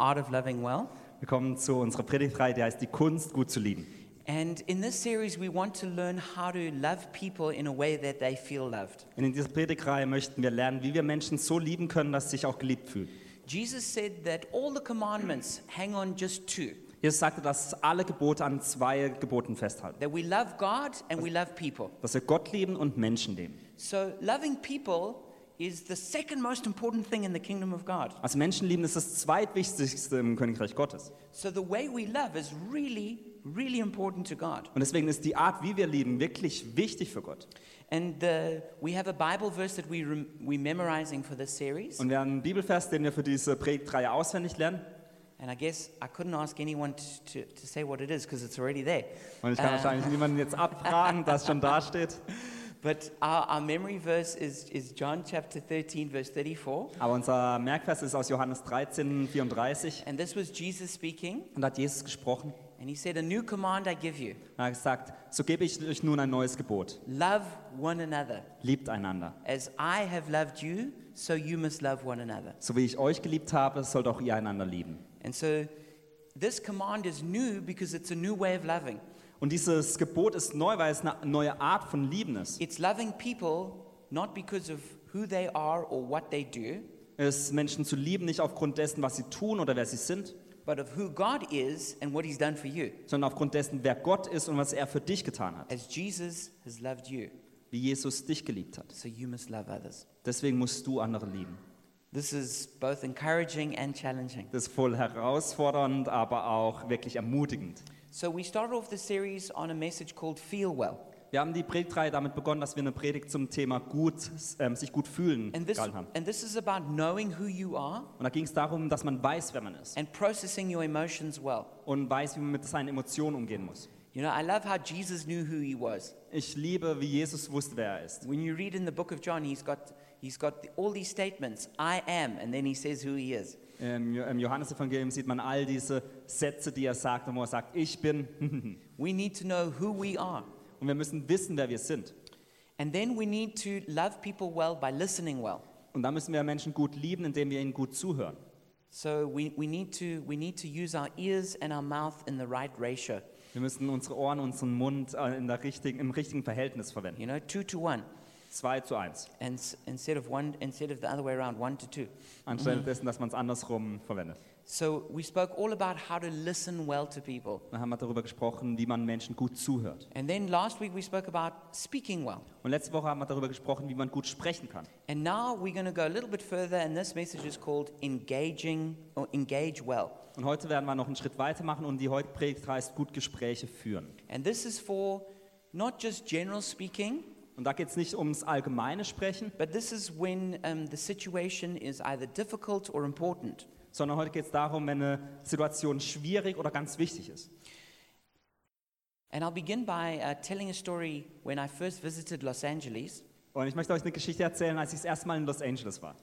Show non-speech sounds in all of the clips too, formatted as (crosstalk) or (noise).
Art of Loving Well. Wir kommen zu unserer Predigtreihe, die heißt Die Kunst, gut zu lieben. And in this series, we want to learn how to love people in a way that they feel loved. Und in dieser Predigtreihe möchten wir lernen, wie wir Menschen so lieben können, dass sie sich auch geliebt fühlen. Jesus said that all the commandments hang on just two Jesus sagte, dass alle Gebote an zwei Geboten festhalten. that we love God and we love people. Dass wir Gott lieben und Menschen lieben. So, loving people is the second most important thing in the kingdom of God. Also Menschen lieben ist das zweitwichtigste im Königreich Gottes. So, the way we love is really, really important to God. Und deswegen ist die Art, wie wir lieben, wirklich wichtig für Gott. And the, we have a Bible verse that we rem, we're memorizing for this series. Und wir haben einen Bibelvers, den wir für diese Predigtreihe auswendig lernen. And I guess I couldn't ask anyone to, to, to say what it is because it's already there. Und ich kann Äh. wahrscheinlich niemanden jetzt (laughs) abfragen, das schon da steht. But our, our memory verse is, is John chapter 13, verse 34. Aber unser Merkvers ist aus Johannes 13, 34. And this was Jesus speaking. Und da hat Jesus gesprochen. And he said, A new command I give you Er hat gesagt, so gebe ich euch nun ein neues Gebot. love one another. Liebt einander. As I have loved you, so you must love one another. So wie ich euch geliebt habe, sollt auch ihr einander lieben. And so this command is new because it's a new way of loving. Und dieses Gebot ist neu, weil es eine neue Art von Lieben ist. It's loving people not because of who they are or what they do, Es ist Menschen zu lieben, nicht aufgrund dessen, was sie tun oder wer sie sind, but of who God is and what he's done for you, sondern aufgrund dessen, wer Gott ist und was er für dich getan hat. as Jesus has loved you. Wie Jesus dich geliebt hat. So you must love others. Deswegen musst du andere lieben. This is both encouraging and challenging. Das ist voll herausfordernd, aber auch wirklich ermutigend. So we started off the series on a message called Feel Well. Wir haben die Predigtreihe damit begonnen, dass wir eine Predigt zum Thema gut, ähm, sich gut fühlen And this, gehalten haben. and this is about knowing who you are Und da ging es darum, dass man weiß, wer man ist and processing your emotions well. und weiß, wie man mit seinen Emotionen umgehen muss. You know, I love how Jesus knew who he was. Ich liebe, wie Jesus wusste, wer er ist. When you read in the book of John, he's got, he's got all these statements I am, and then he says who he is. Im Jo- Im Johannesevangelium sieht man all diese Sätze, die er sagt, wo er sagt, ich bin. (laughs) We need to know who we are. Und wir müssen wissen, wer wir sind. And then we need to love people well by listening well. Und da müssen wir Menschen gut lieben, indem wir ihnen gut zuhören. So we, we, need to, we need to use our ears and our mouth in the right ratio. Wir müssen unsere Ohren, unseren Mund äh, in der richtigen, im richtigen Verhältnis verwenden. You know, two to one. 2 zu 1. And instead of one, instead of the other way around, one to two. Anstelle dessen, dass man es andersrum verwendet. So we spoke all about how to listen well to people. Dann haben wir darüber gesprochen, wie man Menschen gut zuhört. And then last week we spoke about speaking well. Und letzte Woche haben wir darüber gesprochen, wie man gut sprechen kann. And now we're going to go a little bit further, and this message is called engaging or engage well. Und heute werden wir noch einen Schritt weiter machen und die heute Predigt heißt gut Gespräche führen. And this is for not just general speaking, Und da geht es nicht ums allgemeine Sprechen, but this is when um, the situation is either difficult or important. sondern heute geht es darum, wenn eine Situation schwierig oder ganz wichtig ist. And I'll begin by uh, telling a story when I first visited Los Angeles. Und ich möchte euch eine Geschichte erzählen, als ich das erste Mal in Los Angeles war.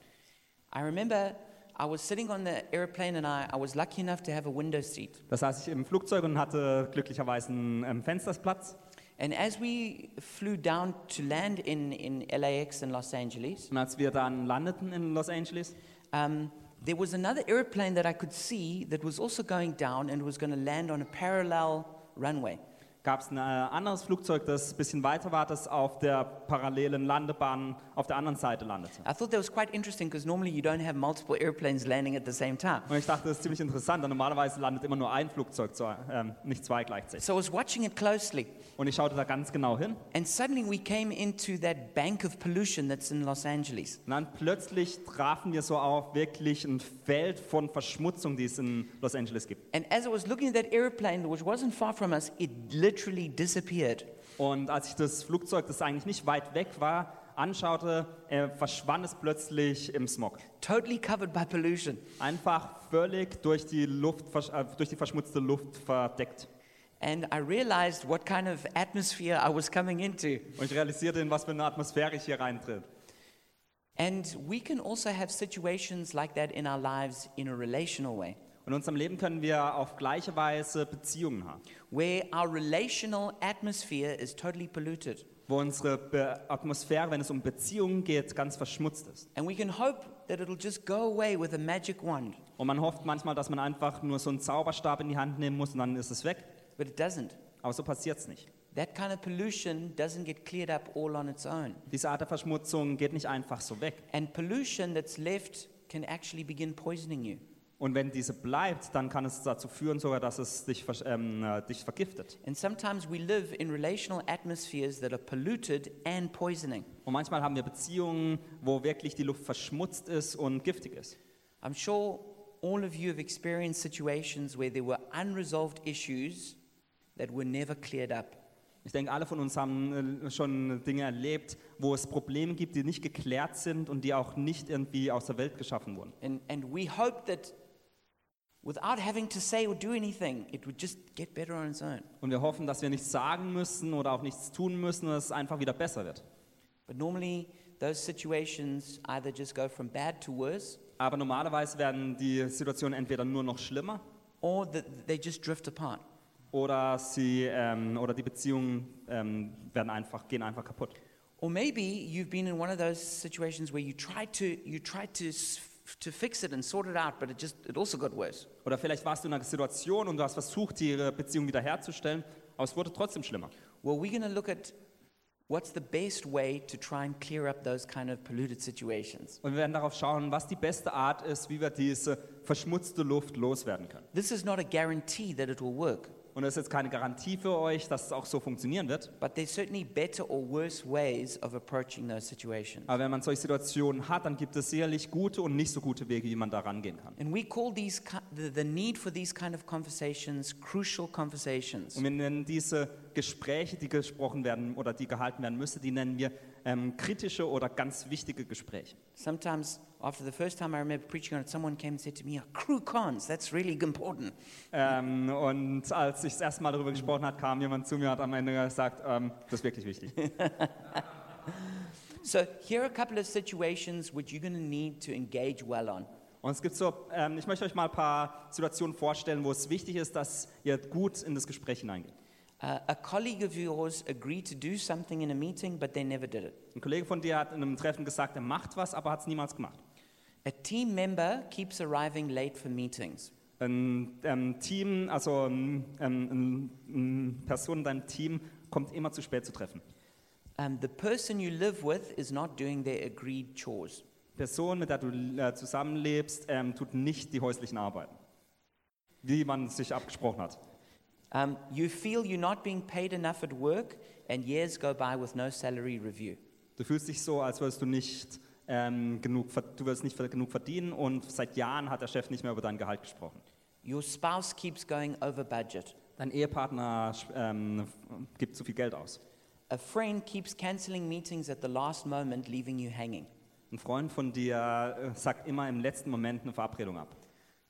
I remember I was sitting on the airplane and I, I was lucky enough to have a window seat. Da saß ich im Flugzeug und hatte glücklicherweise einen ähm, Fensterplatz. And as we flew down to land in, in LAX in Los Angeles, Und als wir dann landeten in Los Angeles, um, there was another airplane that I could see that was also going down and was going to land on a parallel runway. Gab es ein äh, anderes Flugzeug, das ein bisschen weiter war, das auf der parallelen Landebahn auf der anderen Seite landete. I thought that was quite interesting because normally you don't have multiple airplanes landing at the same time. Und ich dachte, das ist ziemlich interessant, denn normalerweise landet immer nur ein Flugzeug, zu, ähm, nicht zwei gleichzeitig. So I was watching it closely, Und ich schaute da ganz genau hin. and suddenly we came into that bank of pollution that's in Los Angeles. Und dann plötzlich trafen wir so auf wirklich ein Feld von Verschmutzung, die es in Los Angeles gibt. And as I was looking at that airplane, which wasn't far from us, it literally disappeared. Und als ich das Flugzeug, das eigentlich nicht weit weg war, anschaute, äh, verschwand es plötzlich im Smog. Totally covered by pollution. Einfach völlig durch die, Luft, äh, durch die verschmutzte Luft verdeckt. And I realized what kind of atmosphere I was coming into. Und ich realisierte, in was für eine Atmosphäre ich hier reintritt. And we can also have situations like that in our lives in a relational way, in unserem Leben können wir auf gleiche Weise Beziehungen haben, where our relational atmosphere is totally polluted. wo unsere Be Atmosphäre, wenn es um Beziehungen geht, ganz verschmutzt ist. And we can hope that it'll just go away with a magic wand, Und man hofft manchmal, dass man einfach nur so einen Zauberstab in die Hand nehmen muss und dann ist es weg. but it doesn't. Aber so passiert es nicht. That kind of pollution doesn't get cleared up all on its own. Diese Art der Verschmutzung geht nicht einfach so weg. And pollution that's left can actually begin poisoning you. Und wenn diese bleibt, dann kann es dazu führen, sogar, dass es dich, ähm, äh, dich vergiftet. And sometimes we live in relational atmospheres that are polluted and poisoning. Und manchmal haben wir Beziehungen, wo wirklich die Luft verschmutzt ist und giftig ist. I'm sure all of you have experienced situations where there were unresolved issues that were never cleared up. Ich denke, alle von uns haben äh, schon Dinge erlebt, wo es Probleme gibt, die nicht geklärt sind und die auch nicht irgendwie aus der Welt geschaffen wurden. And, and we hope that without having to say or do anything, it would just get better on its own. Und wir hoffen, dass wir nichts sagen müssen oder auch nichts tun müssen dass es einfach wieder besser wird. But normally, those situations either just go from bad to worse Aber normalerweise werden die Situationen entweder nur noch schlimmer or that they just drift apart. oder, sie, ähm, oder die Beziehungen ähm, werden einfach, gehen einfach kaputt. Or maybe you've been in one of those situations where you tried to, you tried to, to fix it and sort it out, but it just it also got worse. Oder vielleicht warst du in einer Situation und du hast versucht, die Beziehung wiederherzustellen, aber es wurde trotzdem schlimmer. Well, we're going to look at what's the best way to try and clear up those kind of polluted situations. Und wir werden darauf schauen, was die beste Art ist, wie wir diese verschmutzte Luft loswerden können. This is not a guarantee that it will work, Und das ist jetzt keine Garantie für euch, dass es auch so funktionieren wird. but there's certainly better or worse ways of approaching those situations. Aber wenn man solche Situationen hat, dann gibt es sicherlich gute und nicht so gute Wege, wie man da rangehen kann. And we call these the need for these kind of conversations crucial conversations. Und wir nennen diese Gespräche, die gesprochen werden oder die gehalten werden müssen, die nennen wir ähm, kritische oder ganz wichtige Gespräche. Sometimes, after the first time I remember preaching on it, someone came and said to me, "Oh, "Crew cons, that's really important." Ähm, und als ich das erste Mal darüber gesprochen habe, kam jemand zu mir und hat am Ende gesagt, ähm, das ist wirklich wichtig. (laughs) So here are a couple of situations which you're going to need to engage well on. Und es gibt so, ähm, ich möchte euch mal ein paar Situationen vorstellen, wo es wichtig ist, dass ihr gut in das Gespräch hineingeht. Uh, a colleague of yours agreed to do something in a meeting, but they never did it. Ein Kollege von dir hat in einem Treffen gesagt, er macht was, aber hat es niemals gemacht. A team member keeps arriving late for meetings. Ein ähm, Team, also ähm, eine Person in deinem Team kommt immer zu spät zu Treffen. Um, the person you live with is not doing their agreed chores. Person, mit der du äh, zusammenlebst, ähm, tut nicht die häuslichen Arbeiten, wie man sich abgesprochen hat. Um, you feel you're not being paid enough at work, and years go by with no salary review. Du fühlst dich so, als würdest du nicht ähm, genug, du wirst nicht genug verdienen und seit Jahren hat der Chef nicht mehr über dein Gehalt gesprochen. Your spouse keeps going over budget. Dein Ehepartner ähm, gibt zu viel Geld aus. A friend keeps canceling meetings at the last moment, leaving you hanging. Ein Freund von dir äh, sagt immer im letzten Moment eine Verabredung ab.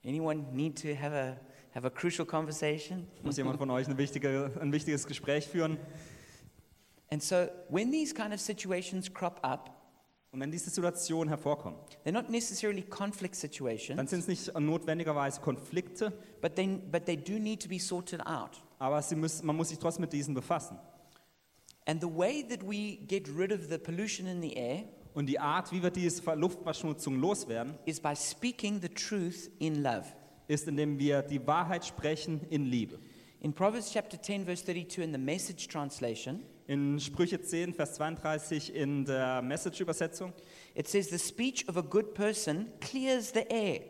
Anyone need to have a, have a crucial conversation? Muss jemand von euch eine wichtige, ein wichtiges Gespräch führen? And so, when these kind of situations crop up, Und wenn diese Situationen hervorkommen, they're not necessarily conflict dann situations, sind es nicht notwendigerweise Konflikte, but they, but they do need to be sorted out. aber müssen, man muss sich trotzdem mit diesen befassen. And the way that we get rid of the pollution in the air Und die Art, wie wir diese Ver- Luftverschmutzung loswerden, is by speaking the truth in love. Ist, indem wir die Wahrheit sprechen in Liebe. In Proverbs chapter 10, verse 32, in the message translation, In Sprüche 10, Vers 32 in der Message-Übersetzung, it says, The speech of a good person clears the air,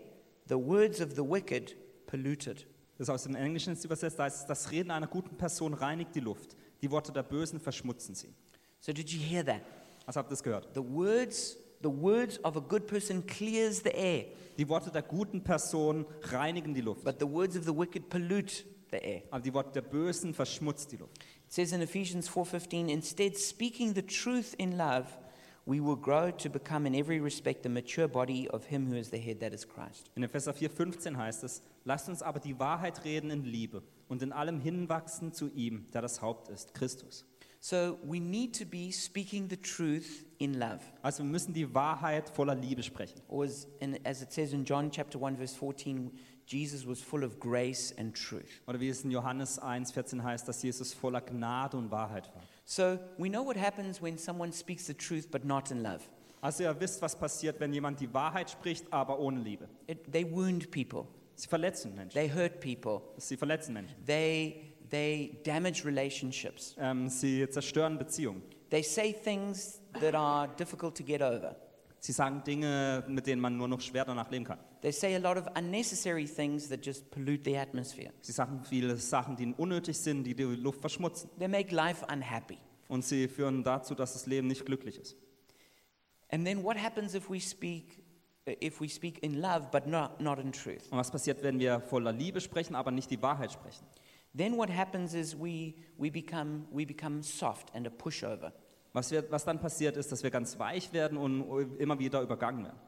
the words of the wicked polluted. das ist aus dem Englischen übersetzt, da heißt es, das Reden einer guten Person reinigt die Luft, die Worte der Bösen verschmutzen sie. So, did you hear that? Was habt ihr das gehört? The words, the words of a good person clears the air, Die Worte der guten Person reinigen die Luft, but the words of the wicked pollute the air. aber die Worte der Bösen verschmutzt die Luft. It says in Ephesians 4:15, instead speaking the truth in love, we will grow to become in every respect the mature body of him who is the head that is Christ. In Epheser 4,15 heißt es, lasst uns aber die Wahrheit reden in Liebe und in allem hinwachsen zu ihm, der das Haupt ist, Christus. So we need to be speaking the truth in love. Also wir müssen die Wahrheit voller Liebe sprechen. Or as, in, as it says in John chapter 1 verse 14, Jesus was full of grace and truth. Oder wie es in Johannes 1,14 heißt, dass Jesus voller Gnade und Wahrheit war. So we know what happens when someone speaks the truth but not in love. Also ihr wisst, was passiert, wenn jemand die Wahrheit spricht, aber ohne Liebe. It, they wound people, Sie verletzen Menschen. they hurt people, Sie verletzen Menschen. they, they damage relationships. Ähm, sie zerstören Beziehungen. They say things that are difficult to get over. Sie sagen Dinge, mit denen man nur noch schwer danach leben kann. They say a lot of unnecessary things that just pollute the atmosphere. Sie sagen viele Sachen, die unnötig sind, die die Luft verschmutzen. They make life unhappy. Und sie führen dazu, dass das Leben nicht glücklich ist. And then what happens if we speak, if we speak in love but not, not in truth? Und was passiert, wenn wir voller Liebe sprechen, aber nicht die Wahrheit sprechen? Then what happens is we, we, become, we become soft and a pushover. Was, wir, was dann passiert, ist, dass wir ganz weich werden und immer wieder übergangen werden.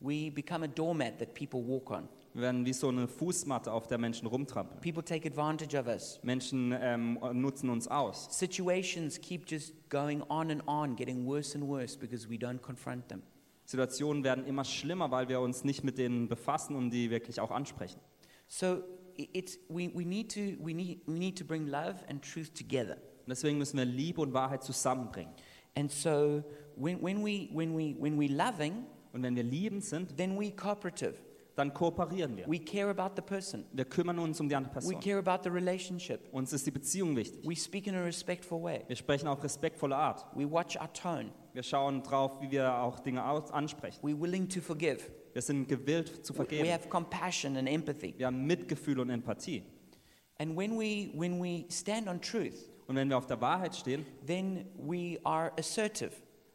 We become a doormat that people walk on. Wir werden wie so eine Fußmatte, auf der Menschen rumtrampeln. People take advantage of us. Menschen ähm, nutzen uns aus. Situations keep just going on and on, getting worse and worse because we don't confront them. Situationen werden immer schlimmer, weil wir uns nicht mit denen befassen und die wirklich auch ansprechen. So it's, we, we, need to, we, need, we need to bring love and truth together. Und deswegen müssen wir Liebe und Wahrheit zusammenbringen. And so when, when, we, when, we, when we're loving, Und wenn wir liebend sind, then we're cooperative. dann kooperieren wir. We care about the person. Wir kümmern uns um die andere We Person. care about the relationship. Uns ist die Beziehung wichtig. We speak in a respectful way. Wir sprechen auf respektvolle Art. We watch our tone. Wir schauen drauf, wie wir auch Dinge ansprechen. We're willing to forgive. Wir sind gewillt zu We- We vergeben. have compassion and empathy. Wir haben Mitgefühl und Empathie. And when we, when we stand on truth, Und wenn wir auf der Wahrheit stehen, then we are assertive.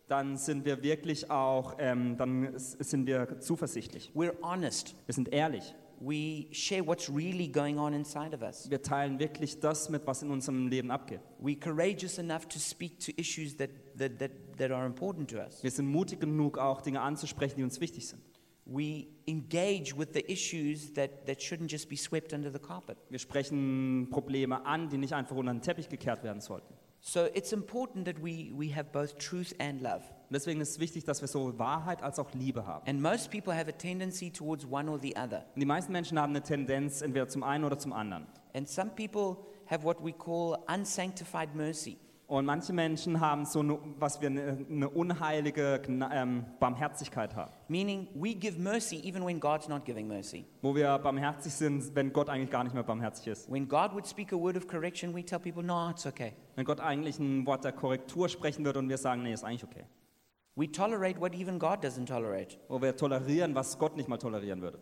dann sind wir wirklich auch, ähm, dann sind wir zuversichtlich. We're honest. Wir sind ehrlich. We share what's really going on inside of us. Wir teilen wirklich das mit, was in unserem Leben abgeht. We're courageous enough to speak to issues that, that, that, that are important to us. Wir sind mutig genug, auch Dinge anzusprechen, die uns wichtig sind. We engage with the issues that, that shouldn't just be swept under the carpet. Wir sprechen Probleme an, die nicht einfach unter den Teppich gekehrt werden sollten. So it's important that we, we have both truth and love. Deswegen ist es wichtig, dass wir so Wahrheit als auch Liebe haben. And most people have a tendency towards one or the other. Und die meisten Menschen haben eine Tendenz entweder zum einen oder zum anderen. And some people have what we call unsanctified mercy. Und manche Menschen haben so eine, was wir eine, eine unheilige ähm, Barmherzigkeit haben, Meaning, we give mercy even when God's not giving mercy. wo wir barmherzig sind, wenn Gott eigentlich gar nicht mehr barmherzig ist. When God would speak a word of correction, we tell people, no, it's okay. Wenn Gott eigentlich ein Wort der Korrektur sprechen würde und wir sagen, nee, ist eigentlich okay. We tolerate what even God doesn't tolerate. Wo wir tolerieren, was Gott nicht mal tolerieren würde.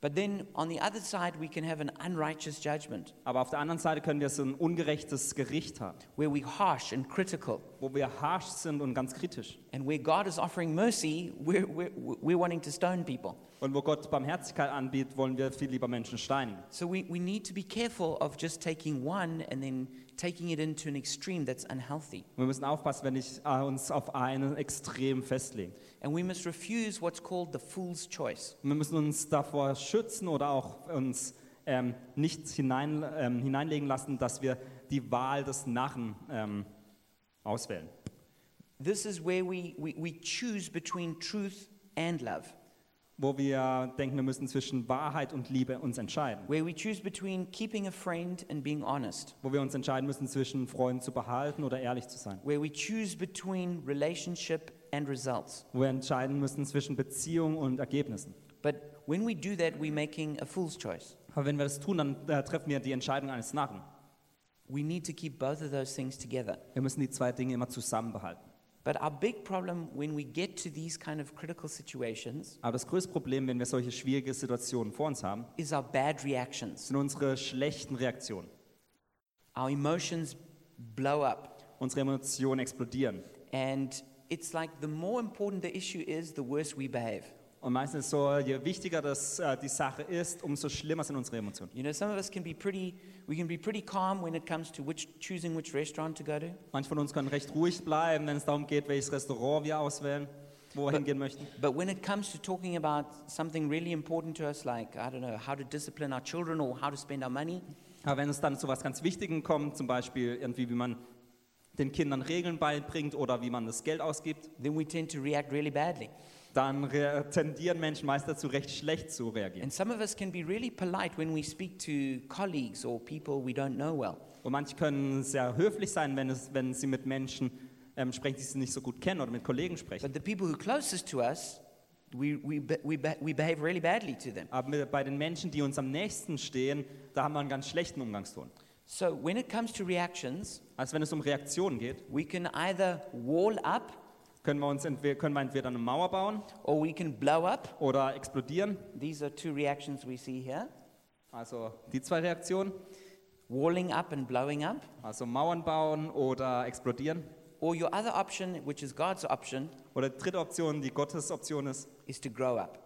But then on the other side, we can have an unrighteous judgment Aber auf der anderen Seite können wir so ein ungerechtes Gericht haben, where we're harsh and critical. Wo wir harsh sind und ganz kritisch. And where God is offering mercy, we're, we're, we're wanting to stone people. Und wo Gott Barmherzigkeit anbietet, wollen wir viel lieber Menschen steinigen. So we, we need to be careful of just taking one and then taking it into an extreme that's unhealthy. Wir müssen aufpassen, wenn ich äh, uns auf einen Extrem festlegen. And we must refuse what's called the fool's choice. Wir müssen uns davor schützen oder auch uns ähm, nicht hinein, ähm, hineinlegen lassen, dass wir die Wahl des Narren ähm, auswählen. This is where we, we, we choose between truth and love, Wo wir denken, wir müssen zwischen Wahrheit und Liebe uns entscheiden. where we choose between keeping a friend and being honest, Wo wir uns entscheiden müssen, zwischen Freunden zu behalten oder ehrlich zu sein. where we choose between relationship and results. Wo wir entscheiden müssen zwischen Beziehung und Ergebnissen. But when we do that, we're making a fool's choice. Aber wenn wir das tun, dann äh, treffen wir die Entscheidung eines Narren. We need to keep both of those things together. Wir müssen die zwei Dinge immer zusammenbehalten. But our big problem when we get to these kind of critical situations Aber das größte Problem, wenn wir solche schwierige Situationen vor uns haben, is our bad reactions. sind unsere schlechten Reaktionen. Our emotions blow up. Unsere Emotionen explodieren. And it's like the more important the issue is, the worse we behave. Und meistens so, je wichtiger das, äh, die Sache ist, umso schlimmer sind unsere Emotionen. You know, some of us can be pretty, we can be pretty calm when it comes to which, choosing which restaurant to go to. Manche von uns können recht ruhig bleiben, wenn es darum geht, welches Restaurant wir auswählen, wo wir hingehen möchten. But when it comes to talking about something really important to us, like, I don't know, how to discipline our children or how to spend our money, Aber wenn es dann zu was ganz Wichtigem kommt, zum Beispiel irgendwie, wie man den Kindern Regeln beibringt oder wie man das Geld ausgibt, then we tend to react really badly. Dann re- tendieren Menschen meist dazu, recht schlecht zu reagieren. And some of us can be really polite when we speak to colleagues or people we don't know well. Und manche können sehr höflich sein, wenn, es, wenn sie mit Menschen ähm, sprechen, die sie nicht so gut kennen oder mit Kollegen sprechen. But the people who are closest to us, we, we, we, we behave really badly to them. Aber bei den Menschen, die uns am nächsten stehen, da haben wir einen ganz schlechten Umgangston. So when it comes to reactions, Also wenn es um Reaktionen geht, we can either wall up können wir, uns entweder, können wir entweder eine Mauer bauen or we can blow up. oder explodieren. These are two reactions we see here Also die zwei Reaktionen, walling up and blowing up. also Mauern bauen oder explodieren. Or your other option, which is God's option, Oder die dritte Option, die Gottes Option ist, is to grow up.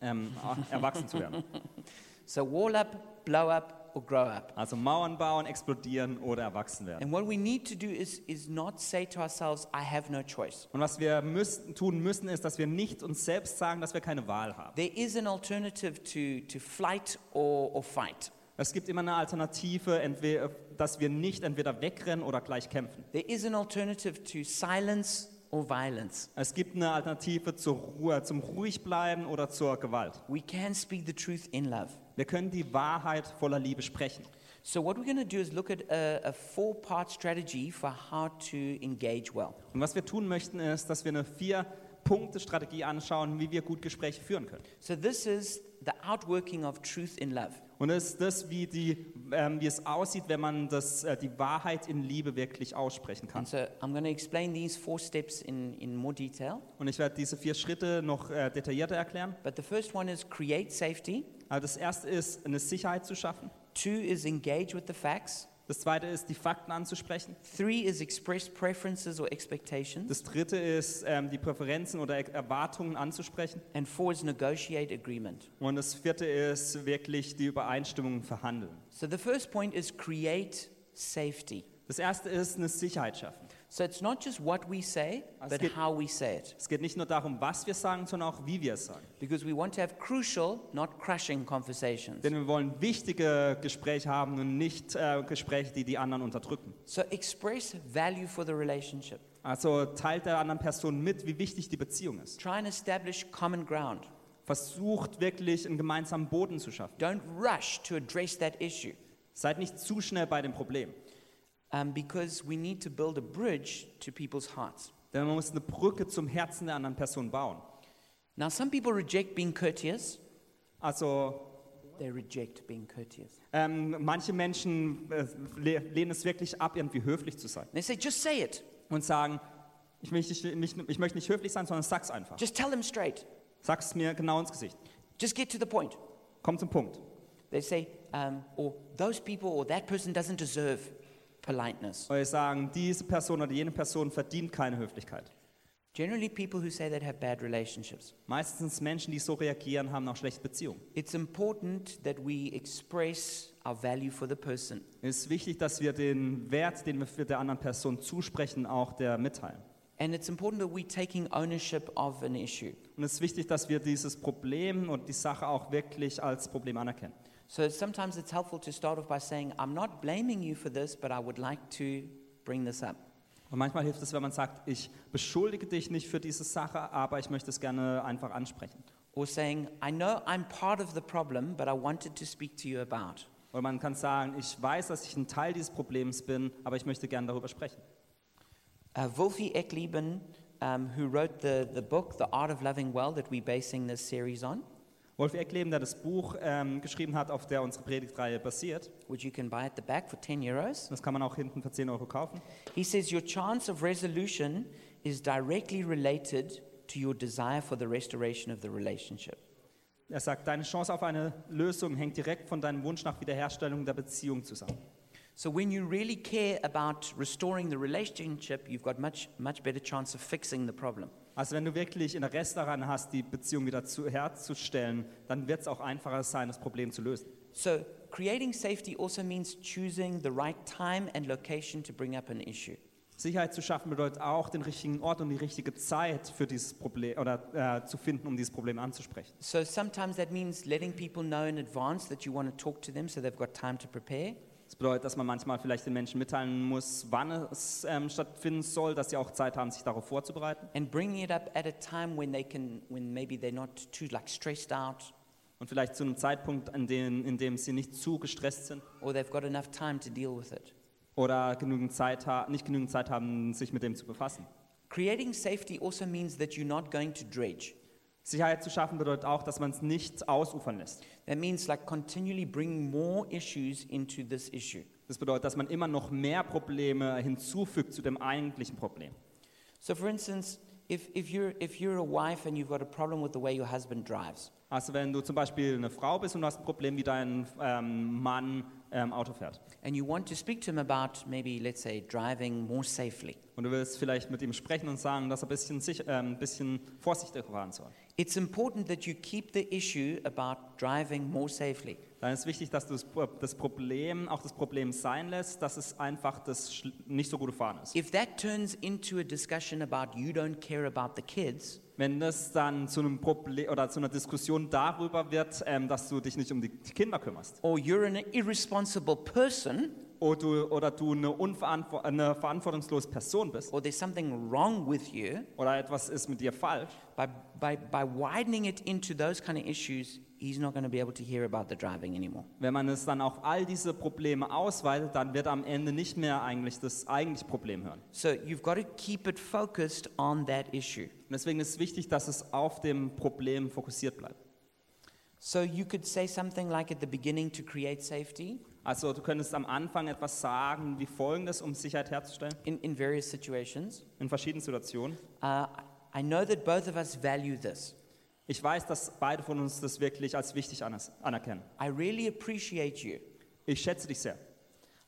ähm, erwachsen zu werden. (laughs) So wall up, blow up, or grow up. Also Mauern bauen, explodieren oder erwachsen werden. And what we need to do is, is not say to ourselves, I have no choice. Und was wir müssen, tun müssen, ist, dass wir nicht uns selbst sagen, dass wir keine Wahl haben. There is an alternative to, to flight or, or fight. Es gibt immer eine Alternative, entweder, dass wir nicht entweder wegrennen oder gleich kämpfen. There is an alternative to silence or violence. Es gibt eine Alternative zur Ruhe, zum ruhig bleiben oder zur Gewalt. We can speak the truth in love. Wir können die Wahrheit voller Liebe sprechen. So, what we're going to do is look at a, a four part strategy for how to engage well. Und was wir tun möchten, ist, dass wir eine Vier-Punkte-Strategie anschauen, wie wir gut Gespräche führen können. So, this is the outworking of truth in love. Und es ist das, wie, die, ähm, wie es aussieht, wenn man das, äh, die Wahrheit in Liebe wirklich aussprechen kann. And so, I'm going to explain these four steps in, in more detail. Und ich werde diese vier Schritte noch äh, detaillierter erklären. But the first one is create safety, Aber das erste ist, eine Sicherheit zu schaffen. two is engage with the facts, Das zweite ist, die Fakten anzusprechen. three is express preferences or expectations, Das dritte ist, ähm, die Präferenzen oder Er- Erwartungen anzusprechen. and four is negotiate agreement. Und das vierte ist, wirklich die Übereinstimmungen verhandeln. So, the first point is create safety. Das erste ist, eine Sicherheit schaffen. So, it's not just what we say, Es but geht- how we say it. Es geht nicht nur darum, was wir sagen, sondern auch, wie wir es sagen. Because we want to have crucial, not crushing conversations. Denn wir wollen wichtige Gespräche haben und nicht äh, Gespräche, die die anderen unterdrücken. So express value for the relationship. Also teilt der anderen Person mit, wie wichtig die Beziehung ist. Try and establish common ground. Versucht wirklich einen gemeinsamen Boden zu schaffen. Don't rush to address that issue Seid nicht zu schnell bei dem Problem. Um, because we need to build a bridge to people's hearts. Denn man muss eine Brücke zum Herzen der anderen Person bauen. Now, some people reject being courteous. Also They reject being courteous. ähm, manche Menschen äh, le lehnen es wirklich ab, irgendwie höflich zu sein. They say, just say it. Und sagen, ich möchte nicht, nicht, ich möchte nicht höflich sein, sondern sag's einfach. Just tell them straight. Sag's mir genau ins Gesicht. Just get to the point. Komm zum Punkt. They say, um, or those people or that person doesn't deserve politeness. Weil sagen, diese Person oder jene Person verdient keine Höflichkeit. Generally, people who say that have bad relationships. Meistens Menschen, die so reagieren, haben auch schlechte Beziehungen. It's important that we express our value for the person. Es ist wichtig, dass wir den Wert, den wir für der anderen Person zusprechen, auch der mitteilen. And it's important that we're taking ownership of an issue. Und es ist wichtig, dass wir dieses Problem und die Sache auch wirklich als Problem anerkennen. So sometimes it's helpful to start off by saying, I'm not blaming you for this, but I would like to bring this up. Und manchmal hilft es, wenn man sagt, ich beschuldige dich nicht für diese Sache, aber ich möchte es gerne einfach ansprechen. Or saying, I know I'm part of the problem, but I wanted to speak to you about. Oder man kann sagen, ich weiß, dass ich ein Teil dieses Problems bin, aber ich möchte gerne darüber sprechen. Uh, Wolfie Ecklieben, um, who wrote the, the book, The Art of Loving Well, that we're basing this series on, Wolf Eckleben, der das Buch ähm, geschrieben hat, auf der unsere Predigtreihe basiert, which you can buy at the back for 10 euros, das kann man auch hinten für 10 Euro kaufen. he says, Your chance of resolution is directly related to your desire for the restoration of the relationship. Er sagt, deine Chance auf eine Lösung hängt direkt von deinem Wunsch nach Wiederherstellung der Beziehung zusammen. So when you really care about restoring the relationship, you've got much, much better chance of fixing the problem. Also wenn du wirklich Interesse daran hast, die Beziehung wieder zu, herzustellen, dann wird es auch einfacher sein, das Problem zu lösen. So creating safety also means choosing the right time and location to bring up an issue. Sicherheit zu schaffen bedeutet auch, den richtigen Ort und die richtige Zeit für dieses Problem oder äh, zu finden, um dieses Problem anzusprechen. So sometimes that means letting people know in advance that you want to talk to them so they've got time to prepare. Das bedeutet, dass man manchmal vielleicht den Menschen mitteilen muss, wann es ähm, stattfinden soll, dass sie auch Zeit haben, sich darauf vorzubereiten. and bringing it up at a time when they can, when maybe they're not too like stressed out Und vielleicht zu einem Zeitpunkt, in dem, in dem sie nicht zu gestresst sind or they've got enough time to deal with it. oder genügend Zeit nicht genügend Zeit haben, sich mit dem zu befassen. Creating safety also means that you're not going to dredge. Sicherheit zu schaffen bedeutet auch, dass man es nicht ausufern lässt. That means like continually bringing more issues into this issue. Das bedeutet, dass man immer noch mehr Probleme hinzufügt zu dem eigentlichen Problem. So, for instance, if, if, you're, if you're a wife and you've got a problem with the way your husband drives, Also wenn du zum Beispiel eine Frau bist und du hast ein Problem, wie dein ähm, Mann ähm, Auto fährt and you want to speak to him about maybe, let's say, driving more safely, und du willst vielleicht mit ihm sprechen und sagen, dass er ein bisschen, sich, ähm, ein bisschen vorsichtiger fahren soll, it's important that you keep the issue about driving more safely. dann ist wichtig, dass du das das Problem auch das Problem sein lässt, dass es einfach das nicht so gute Fahren ist. If that turns into a discussion about you don't care about the kids, Wenn das dann zu einem Problem oder zu einer Diskussion darüber wird, ähm, dass du dich nicht um die Kinder kümmerst or you're an irresponsible person, oder du, oder du eine, unverantwo eine verantwortungslose Person bist or there's something wrong with you, oder etwas ist mit dir falsch, by, by, by widening it into those kind of issues, he's not going to be able to hear about the driving anymore. wenn man es dann auf all diese Probleme ausweitet, dann wird am Ende nicht mehr eigentlich das eigentliche Problem hören. So you've got to keep it focused on that issue. Und deswegen ist es wichtig, dass es auf dem Problem fokussiert bleibt. So you could say something like at the beginning to create safety Also du könntest am Anfang etwas sagen wie folgendes, um Sicherheit herzustellen, in, in various situations. in verschiedenen Situationen. Uh, I know that both of us value this. Ich weiß, dass beide von uns das wirklich als wichtig aner- anerkennen. I really appreciate you. Ich schätze dich sehr.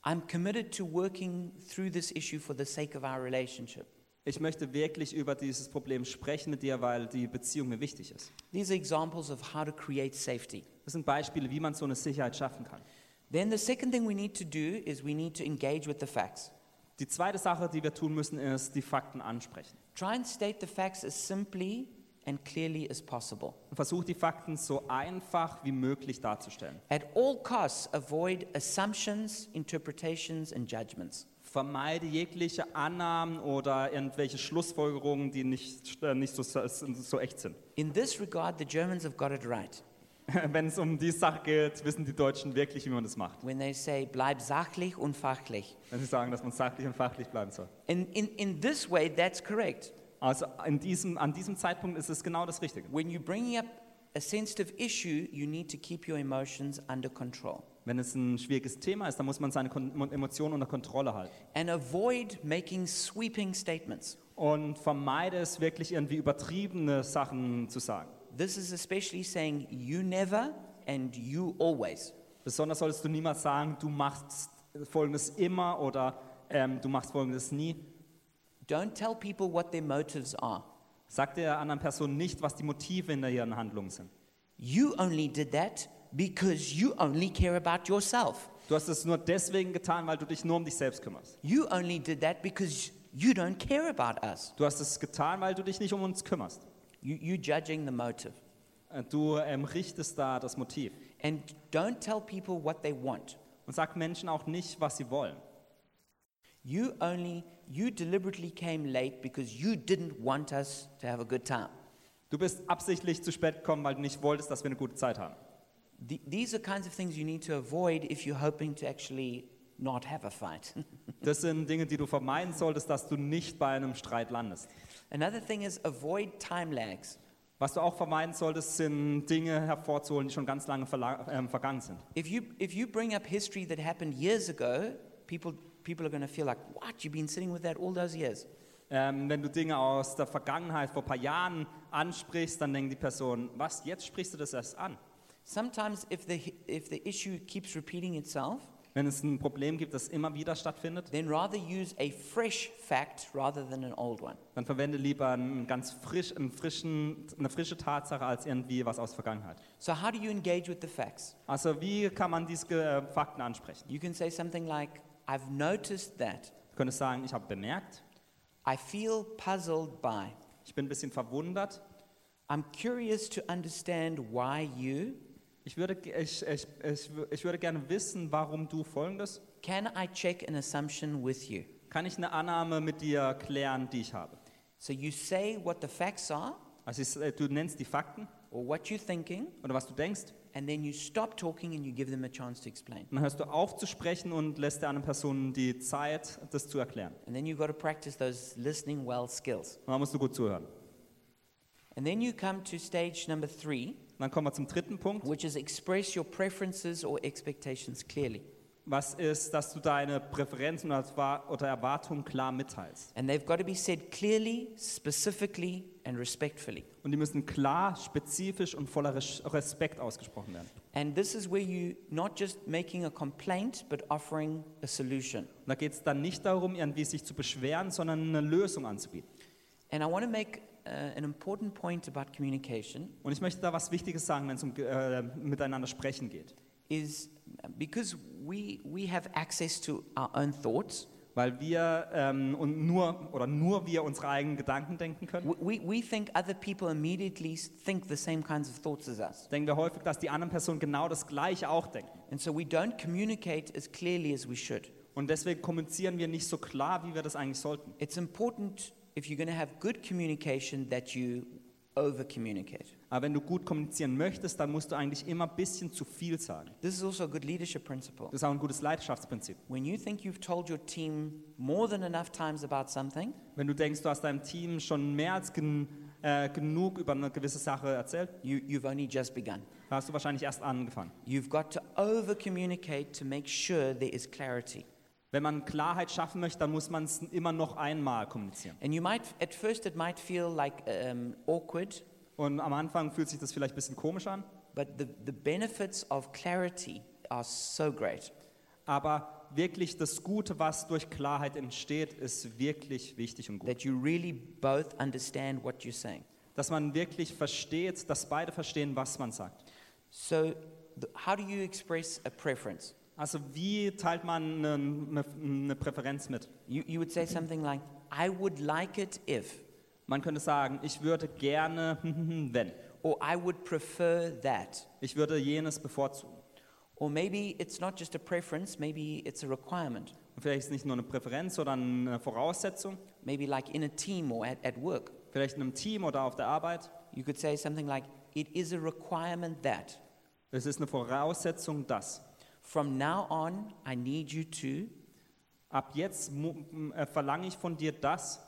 I'm committed to working through this issue for the sake of our relationship. Ich möchte wirklich über dieses Problem sprechen mit dir, weil die Beziehung mir wichtig ist. These are examples of how to create safety. Das sind Beispiele, wie man so eine Sicherheit schaffen kann. Then the second thing we need to do is we need to engage with the facts. Die zweite Sache, die wir tun müssen, ist die Fakten ansprechen. Try and state the facts as simply and clearly as possible. Und versuch die Fakten so einfach wie möglich darzustellen. At all costs, avoid assumptions, interpretations, and judgments. Vermeide jegliche Annahmen oder irgendwelche Schlussfolgerungen, die nicht, äh, nicht so, so echt sind. In this regard, the Germans have got it right (laughs) Wenn es um die Sache geht, wissen die Deutschen wirklich, wie man das macht. when they say, bleib sachlich und fachlich. Wenn sie sagen, dass man sachlich und fachlich bleiben soll. And in, in this way, that's correct. Also in diesem, an diesem Zeitpunkt ist es genau das Richtige. When you're bringing up a sensitive issue, you need to keep your emotions under control. Wenn es ein schwieriges Thema ist, dann muss man seine Kon Emotionen unter Kontrolle halten. And avoid making sweeping statements. Und vermeide es wirklich irgendwie übertriebene Sachen zu sagen. This is especially saying you never and you always. Besonders solltest du niemals sagen, du machst Folgendes immer oder ähm, du machst Folgendes nie. Don't tell people what their motives are. Sag der anderen Person nicht, was die Motive in ihren Handlungen sind. You only did that because you only care about yourself. Du hast es nur deswegen getan, weil du dich nur um dich selbst kümmerst. You only did that because you don't care about us. Du hast es getan, weil du dich nicht um uns kümmerst. You, you judging the motive. Äh, Du ähm, richtest da das Motiv. And don't tell people what they want. Und sag Menschen auch nicht, was sie wollen. You only, you deliberately came late because you didn't want us to have a good time. Du bist absichtlich zu spät gekommen, weil du nicht wolltest, dass wir eine gute Zeit haben. The, these are kinds of things you need to avoid if you're hoping to actually not have a fight. (laughs) Das sind Dinge, die du vermeiden solltest, dass du nicht bei einem Streit landest. Another thing is avoid time lags. Was du auch vermeiden solltest, sind Dinge hervorzuholen, die schon ganz lange ähm, vergangen sind. If you, if you bring up history that happened years ago, people, people are going to feel like, what? You've been sitting with that all those years. Ähm, wenn du Dinge aus der Vergangenheit vor ein paar Jahren ansprichst, dann denken die Personen, was, jetzt sprichst du das erst an? Sometimes, if the, if the issue keeps repeating itself, Wenn es ein Problem gibt, das immer wieder stattfindet, then rather use a fresh fact rather than an old one. dann verwende lieber einen ganz frisch, einen frischen, eine frische Tatsache als irgendwie was aus der Vergangenheit. So, how do you engage with the facts? Also wie kann man diese äh, Fakten ansprechen? You can say something like, I've noticed that. Du könntest sagen, ich habe bemerkt, I feel puzzled by. ich bin ein bisschen verwundert, I'm curious to understand why you. Ich würde, ich, ich, ich, ich würde gerne wissen, warum du folgendes. Can I check an assumption with you? Kann ich eine Annahme mit dir klären, die ich habe? So you say what the facts are Also äh, du nennst die Fakten or what you're thinking, oder was du denkst. and then you stop talking and you give them a chance to explain. Und dann hörst du auf zu sprechen und lässt der anderen Person die Zeit, das zu erklären. And then you've got to practice those listening well skills. Und dann musst du gut zuhören. And then you come to stage number three, Und dann kommen wir zum dritten Punkt. which is express your preferences or expectations clearly. Was ist, dass du deine Präferenzen oder Erwa- oder Erwartungen klar mitteilst? And they've got to be said clearly, specifically, and respectfully. Und die müssen klar, spezifisch und voller Res- Respekt ausgesprochen werden. And this is where you not just making a complaint, but offering a solution. Und da geht es dann nicht darum, irgendwie sich zu beschweren, sondern eine Lösung anzubieten. And I want to make an important point about communication Und ich möchte da was Wichtiges sagen, wenn es um äh, miteinander sprechen geht. is because we, we have access to our own thoughts, Weil wir ähm, und nur oder nur wir unsere eigenen Gedanken denken können. we, we, think other people immediately think the same kinds of thoughts as us. Denken wir häufig, dass die anderen Personen genau das Gleiche auch denken. And so we don't communicate as clearly as we should. Und deswegen kommunizieren wir nicht so klar, wie wir das eigentlich sollten. It's important, if you're going to have good communication, that you over communicate. Aber wenn du gut kommunizieren möchtest, dann musst du eigentlich immer ein bisschen zu viel sagen. This is also a good leadership principle. Das ist auch ein gutes Leidenschaftsprinzip. When you think you've told your team more than enough times about something, Wenn du denkst, du hast deinem Team schon mehr als gen, äh, genug über eine gewisse Sache erzählt, you, you've only just begun. da hast du wahrscheinlich erst angefangen. You've got to over communicate to make sure there is clarity. Wenn man Klarheit schaffen möchte, dann muss man es immer noch einmal kommunizieren. And you might, at first, it might feel like um, awkward, Und am Anfang fühlt sich das vielleicht ein bisschen komisch an, but the, the benefits of clarity are so great. aber wirklich das Gute, was durch Klarheit entsteht, ist wirklich wichtig und gut. that you really both understand what you're saying. Dass man wirklich versteht, dass beide verstehen, was man sagt. So, the, how do you express a preference? Also wie teilt man eine, eine, Präferenz mit? You, you would say something like, I would like it if, Man könnte sagen, ich würde gerne, (laughs) wenn. or I would prefer that. Ich würde jenes bevorzugen. Or maybe it's not just a preference, maybe it's a requirement. Und vielleicht ist es nicht nur eine Präferenz, sondern eine Voraussetzung. Maybe like in a team or at, at work. Vielleicht in einem Team oder auf der Arbeit. You could say something like, It is a requirement that Es ist eine Voraussetzung, dass from now on I need you to. ab jetzt äh, verlange ich von dir das.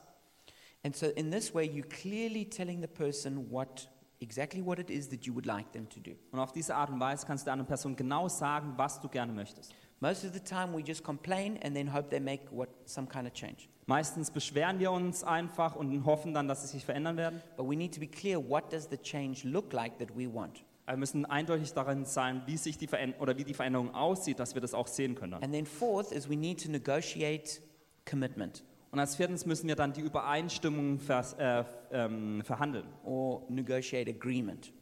And so, in this way, you're clearly telling the person what exactly what it is that you would like them to do. Und auf diese Art und Weise kannst du der anderen Person genau sagen, was du gerne möchtest. Most of the time, we just complain and then hope they make what some kind of change. Meistens beschweren wir uns einfach und hoffen dann, dass sie sich verändern werden. But we need to be clear what does the change look like that we want? Wir müssen eindeutig darin sein, wie sich die Veränder oder wie die Veränderung aussieht, dass wir das auch sehen können. And then fourth is we need to negotiate commitment Und als viertens müssen wir dann die Übereinstimmung vers, äh, ähm, verhandeln or negotiate agreement.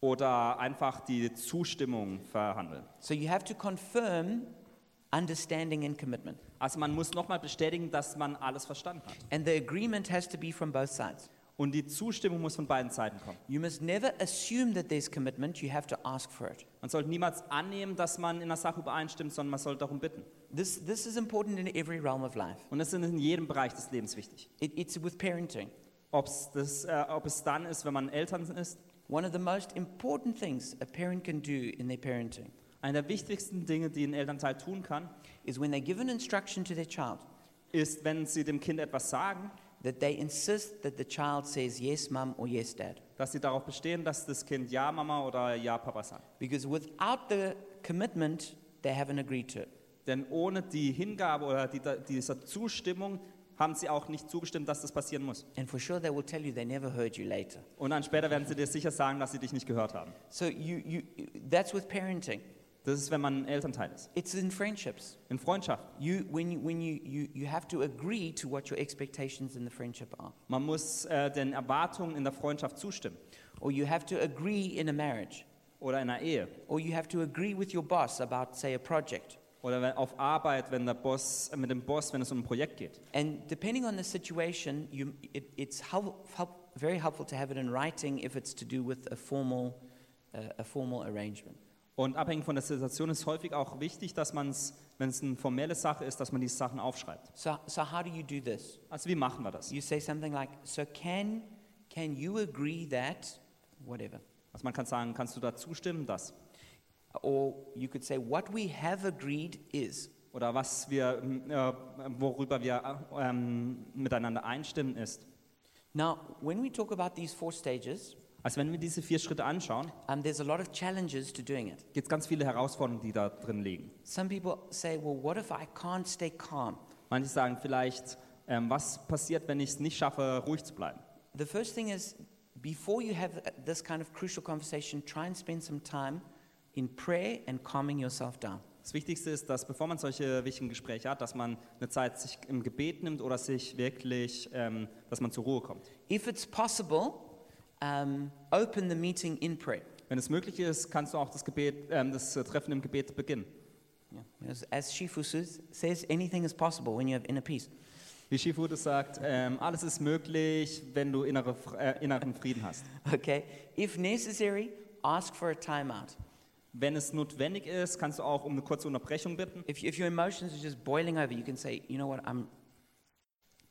oder einfach die Zustimmung verhandeln. So you have to confirm understanding and commitment. Also man muss nochmal bestätigen, dass man alles verstanden hat. And the agreement has to be from both sides. Und die Zustimmung muss von beiden Seiten kommen. You must never assume that there's commitment, you have to ask for it. Man sollte niemals annehmen, dass man in einer Sache übereinstimmt, sondern man sollte darum bitten. This, this is important in every realm of life. Und das ist in jedem Bereich des Lebens wichtig. It, it's with parenting. Ob's das, äh, ob es dann ist, wenn man Eltern ist. One of the most important things a parent can do in their parenting Eine der wichtigsten Dinge, die ein Elternteil tun kann, is when they give an instruction to their child, ist, wenn sie dem Kind etwas sagen, that they insist that the child says yes, mum, or yes, dad. dass sie darauf bestehen, dass das Kind Ja Mama oder Ja Papa sagt. Because without the commitment, they haven't agreed to it. Denn ohne die Hingabe oder die, dieser Zustimmung haben sie auch nicht zugestimmt, dass das passieren muss. And for sure, they will tell you they never heard you later. Und dann später werden sie dir sicher sagen, dass sie dich nicht gehört haben. So you, you, that's with parenting. Das ist, wenn man Elternteil ist. It's in friendships. In Freundschaft. You, when you, when you, you, you have to agree to what your expectations in the friendship are. Man muss äh, den Erwartungen in der Freundschaft zustimmen. Or you have to agree in a marriage. Oder in einer Ehe. Or you have to agree with your boss about, say, a project. Oder wenn, auf Arbeit, wenn der Boss, äh, mit dem Boss, wenn es um ein Projekt geht. And depending on the situation, you, it, it's help, help, very helpful to have it in writing if it's to do with a formal, uh, a formal arrangement. Und abhängig von der Situation ist häufig auch wichtig, dass man es, wenn es eine formelle Sache ist, dass man diese Sachen aufschreibt. So, so how do you do this? Also wie machen wir das? You say something like, "So can can you agree that whatever?" Also man kann sagen, kannst du da zustimmen, das? Or you could say, "What we have agreed is." Oder was wir, äh, worüber wir ähm, miteinander einstimmen ist. Now, when we talk about these four stages, Also wenn wir diese vier Schritte anschauen, um, there's a lot of challenges to doing it. gibt es ganz viele Herausforderungen, die da drin liegen. Some people say, "Well, what if I can't stay calm?" Manche sagen vielleicht, ähm, was passiert, wenn ich es nicht schaffe, ruhig zu bleiben? The first thing is, before you have this kind of crucial conversation, try and spend some time in prayer and calming yourself down. Das Wichtigste ist, dass bevor man solche wichtigen Gespräche hat, dass man eine Zeit sich im Gebet nimmt oder sich wirklich, ähm, dass man zur Ruhe kommt. If it's possible, um, open the meeting in prayer. Wenn es möglich ist, kannst du auch das, Gebet, ähm, das äh, Treffen im Gebet beginnen. Yeah. As, as Shifu says, says, anything is possible when you have inner peace. Wie Shifude sagt, ähm, alles ist möglich, wenn du innere, äh, inneren Frieden hast. Okay? If necessary, ask for a timeout. Wenn es notwendig ist, kannst du auch um eine kurze Unterbrechung bitten. If, if your emotions are just boiling over, you can say, you know what, I'm,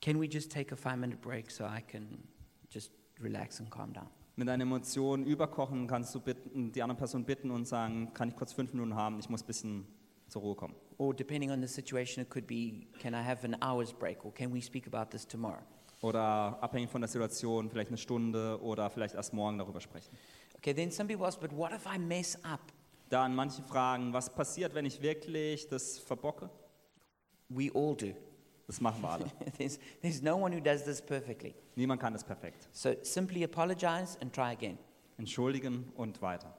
can we just take a five minute break so I can just relax and calm down? Mit deinen Emotionen überkochen, kannst du bitten, die andere Person bitten und sagen, kann ich kurz fünf Minuten haben, ich muss ein bisschen zur Ruhe kommen. Or depending on the situation, it could be, can I have an hour's break? Or can we speak about this tomorrow? Oder abhängig von der Situation, vielleicht eine Stunde oder vielleicht erst morgen darüber sprechen. Okay, then some people ask, but what if I mess up? Dann manche fragen, was passiert, wenn ich wirklich das verbocke? We all do. Das machen wir alle. (laughs) there's, there's no one who does this perfectly. Niemand kann das perfekt. So simply apologize and try again. Entschuldigen und weiter.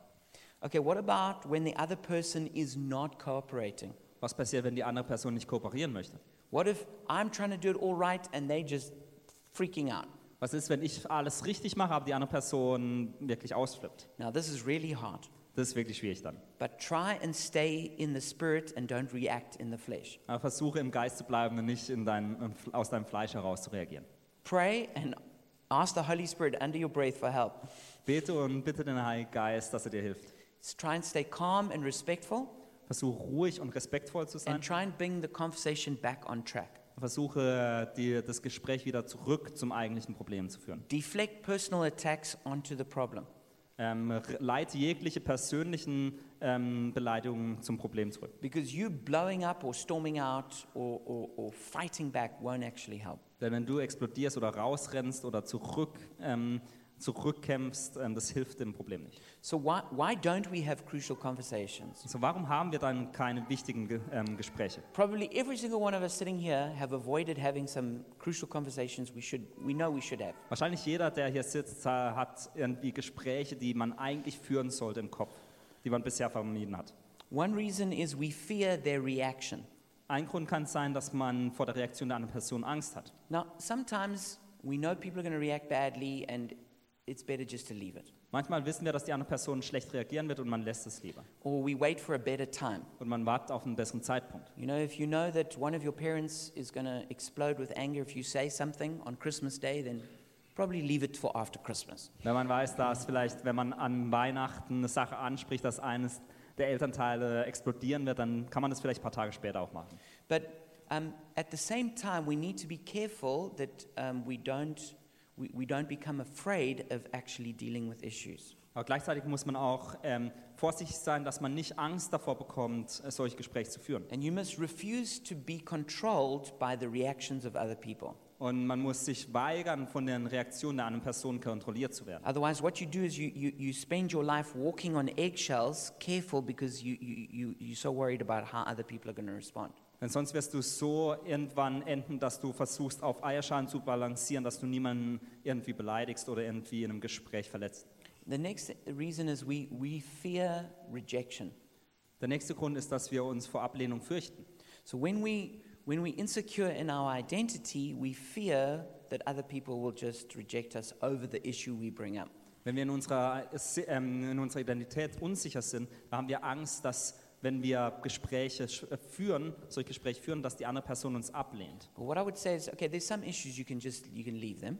Okay, what about when the other person is not cooperating? Was passiert, wenn die andere Person nicht kooperieren möchte? What if I'm trying to do it all right and they just freaking out? Was ist, wenn ich alles richtig mache, aber die andere Person wirklich ausflippt? Now, this is really hard, Das ist wirklich schwierig dann. but try and stay in the spirit and don't react in the flesh. Aber versuche im Geist zu bleiben und nicht in dein, aus deinem Fleisch heraus zu reagieren. Pray and ask the Holy Spirit under your breath for help. Bete und bitte den Heiligen Geist, dass er dir hilft. S- Try and stay calm and respectful Versuche ruhig und respektvoll zu sein. and try and bring the conversation back on track. Versuche die, das Gespräch wieder zurück zum eigentlichen Problem zu führen. Deflect personal attacks onto the problem. Ähm, leite jegliche persönlichen ähm, Beleidigungen zum Problem zurück. Because you blowing up or storming out or, or, or fighting back won't actually help. Denn wenn du explodierst oder rausrennst oder zurück, ähm, zurückkämpfst, ähm, das hilft dem Problem nicht. So, why, why don't we have crucial conversations? So, warum haben wir dann keine wichtigen Ge ähm, Gespräche? Probably every single one of us sitting here have avoided having some crucial conversations we, should, we know we should have. Wahrscheinlich jeder, der hier sitzt, äh, hat irgendwie Gespräche, die man eigentlich führen sollte im Kopf, die man bisher vermieden hat. One reason is we fear their reaction. Ein Grund kann sein, dass man vor der Reaktion der anderen Person Angst hat. Now, sometimes we know people are going to react badly and it's better just to leave it. Manchmal wissen wir, dass die andere Person schlecht reagieren wird und man lässt es lieber. Or we wait for a better time. Und man wartet auf einen besseren Zeitpunkt. You know, if you know that one of your parents is going to explode with anger if you say something on Christmas Day, then probably leave it for after Christmas. Wenn man weiß, dass vielleicht, wenn man an Weihnachten eine Sache anspricht, dass eines der Elternteile explodieren wird, dann kann man das vielleicht ein paar Tage später auch machen. But um, at the same time, we need to be careful that um, we, don't, we, we don't become afraid of actually dealing with issues. Aber gleichzeitig muss man auch ähm, vorsichtig sein, dass man nicht Angst davor bekommt, äh, solche Gespräche zu führen. And you must refuse to be controlled by the reactions of other people. Und man muss sich weigern, von den Reaktionen der anderen Person kontrolliert zu werden. Otherwise, what you do is you, you, you spend your life walking on eggshells, careful because you, you, you, you're so worried about how other people are going to respond. Denn sonst wirst du so irgendwann enden, dass du versuchst, auf Eierschalen zu balancieren, dass du niemanden irgendwie beleidigst oder irgendwie in einem Gespräch verletzt. The next reason is we, we fear rejection. Der nächste Grund ist, dass wir uns vor Ablehnung fürchten. So when we when we're insecure in our identity, we fear that other people will just reject us over the issue we bring up. Wenn wir in unserer, ähm, in unserer Identität unsicher sind, dann haben wir Angst, dass wenn wir Gespräche äh, führen, solche Gespräche führen, dass die andere Person uns ablehnt. But what I would say is, okay, there's some issues you can just you can leave them.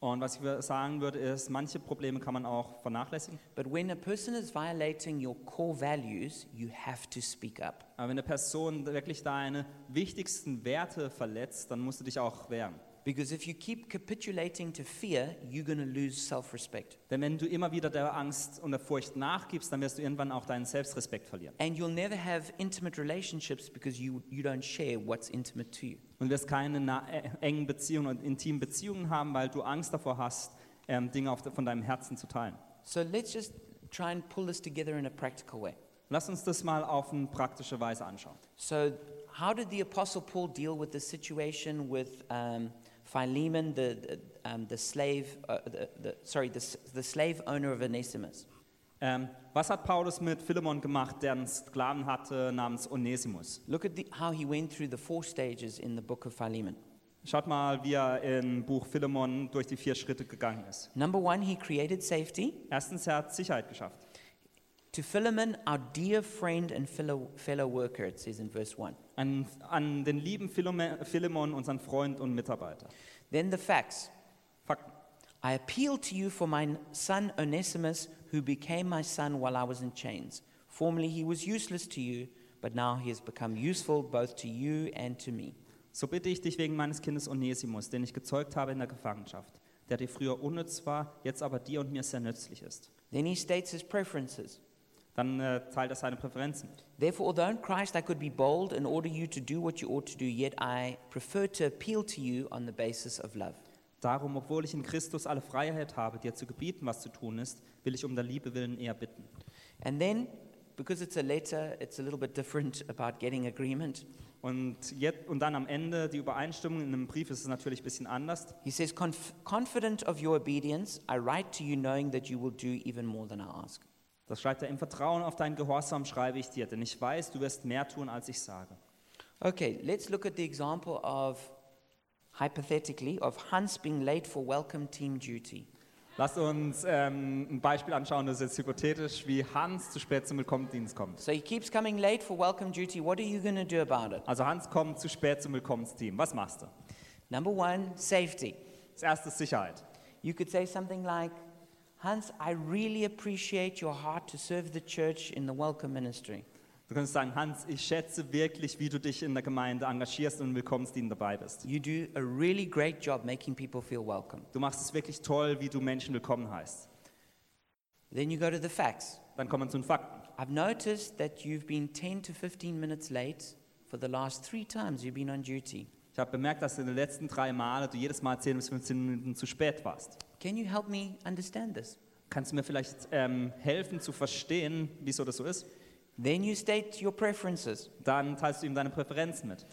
Und was ich sagen würde, ist, manche Probleme kann man auch vernachlässigen. But when a person is violating your core values, you have to speak up. Aber wenn eine Person wirklich deine wichtigsten Werte verletzt, dann musst du dich auch wehren. Because if you keep capitulating to fear, you're going to lose self respect. Denn wenn du immer wieder der Angst und der Furcht nachgibst, dann wirst du irgendwann auch deinen Selbstrespekt verlieren. And you'll never have intimate relationships because you, you don't share what's intimate to you. Und wirst keine äh, engen Beziehungen und intimen Beziehungen haben, weil du Angst davor hast, ähm, Dinge auf, von deinem Herzen zu teilen. So let's just try and pull this together in a practical way. Lass uns das mal auf eine praktische Weise anschauen. So, how did the Apostle Paul deal with the situation with um, Philemon, the, the, um, the slave, uh, the, the, sorry, the, the slave owner of Onesimus? Ähm, was hat Paulus mit Philemon gemacht, der einen Sklaven hatte namens Onesimus? Look at the, how he went through the four stages in the book of Philemon. Schaut mal, wie er im Buch Philemon durch die vier Schritte gegangen ist. Number one, he created safety. Erstens, er hat Sicherheit geschafft. To Philemon, our dear friend and fellow, fellow worker, it says in verse 1. An, an den lieben Philemon, unseren Freund und Mitarbeiter. Then the facts. Fakten. I appeal to you for my son Onesimus, who became my son while I was in chains. Formerly he was useless to you, but now he has become useful both to you and to me. So bitte ich dich wegen meines Kindes Onesimus, den ich gezeugt habe in der Gefangenschaft, der dir früher unnütz war, jetzt aber dir und mir sehr nützlich ist. Then he states his preferences. Dann äh, teilt er seine Präferenzen. Therefore, although in Christ I could be bold and order you to do what you ought to do, yet I prefer to appeal to you on the basis of love. Darum, obwohl ich in Christus alle Freiheit habe, dir zu gebieten, was zu tun ist, will ich um der Liebe willen eher bitten. And then, because it's a letter, it's a little bit different about getting agreement. Und, jetzt, und dann am Ende, die Übereinstimmung in einem Brief ist es natürlich ein bisschen anders. He says, "Conf- Confident of your obedience, I write to you knowing that you will do even more than I ask. Das schreibt er, im Vertrauen auf dein Gehorsam schreibe ich dir, denn ich weiß, du wirst mehr tun, als ich sage. Okay, let's look at the example of, hypothetically, of Hans being late for welcome team duty. Lasst uns ähm, ein Beispiel anschauen, das ist jetzt hypothetisch, wie Hans zu spät zum Willkommendienst kommt. So he keeps coming late for welcome duty. What are you going to do about it? Also Hans kommt zu spät zum Willkommensteam. Was machst du? Number one, safety. Das erste ist Sicherheit. You could say something like, Hans, I really appreciate your heart to serve the church in the welcome ministry. Du könntest sagen, Hans, ich schätze wirklich, wie du dich in der Gemeinde engagierst und im Willkommensdienst dabei bist. You do a really great job making people feel welcome. Du machst es wirklich toll, wie du Menschen willkommen heißt. Then you go to the facts. Dann kommen wir zu den Fakten. I've noticed that you've been 10 to 15 minutes late for the last three times you've been on duty. Ich habe bemerkt, dass in den letzten drei Malen du jedes Mal 10 bis 15 Minuten zu spät warst. Can you help me understand this? Kannst du mir vielleicht ähm, helfen zu verstehen, wieso das so ist? Then you state your preferences. Dann teilst du ihm deine Präferenzen mit.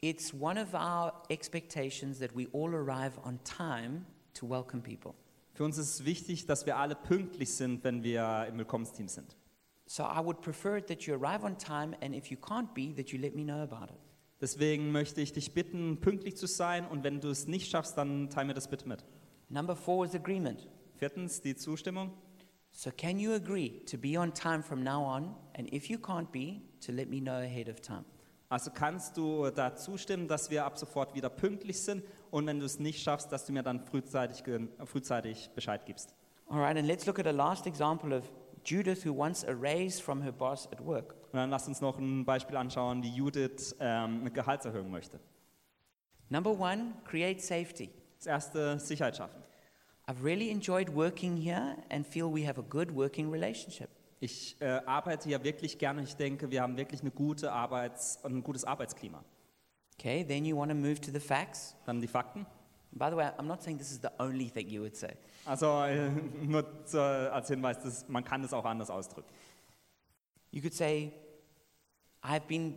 It's one of our expectations that we all arrive on time to welcome people. Für uns ist es wichtig, dass wir alle pünktlich sind, wenn wir im Willkommensteam sind. So I would prefer that you arrive on time, and if you can't be, that you let me know about it. Deswegen möchte ich dich bitten, pünktlich zu sein und wenn du es nicht schaffst, dann teil mir das bitte mit. Number four is agreement. Viertens, die Zustimmung. So can you agree to be on time from now on, and if you can't be, to let me know ahead of time? Also kannst du da zustimmen, dass wir ab sofort wieder pünktlich sind und wenn du es nicht schaffst, dass du mir dann frühzeitig, ge- frühzeitig Bescheid gibst. All right, and let's look at a last example of Judith, who wants a raise from her boss at work. Und dann lass uns noch ein Beispiel anschauen, wie Judith ähm, eine Gehaltserhöhung möchte. Number one, create safety. Das erste, Sicherheit schaffen. I've really enjoyed working here and feel we have a good working relationship. Ich äh, arbeite hier wirklich gerne. Ich denke, wir haben wirklich eine gute Arbeits ein gutes Arbeitsklima. Okay, then you want to move to the facts. Dann die Fakten. By the way, I'm not saying this is the only thing you would say. Also äh, (laughs) nur zu, als Hinweis, das, man kann das auch anders ausdrücken. You could say, I've been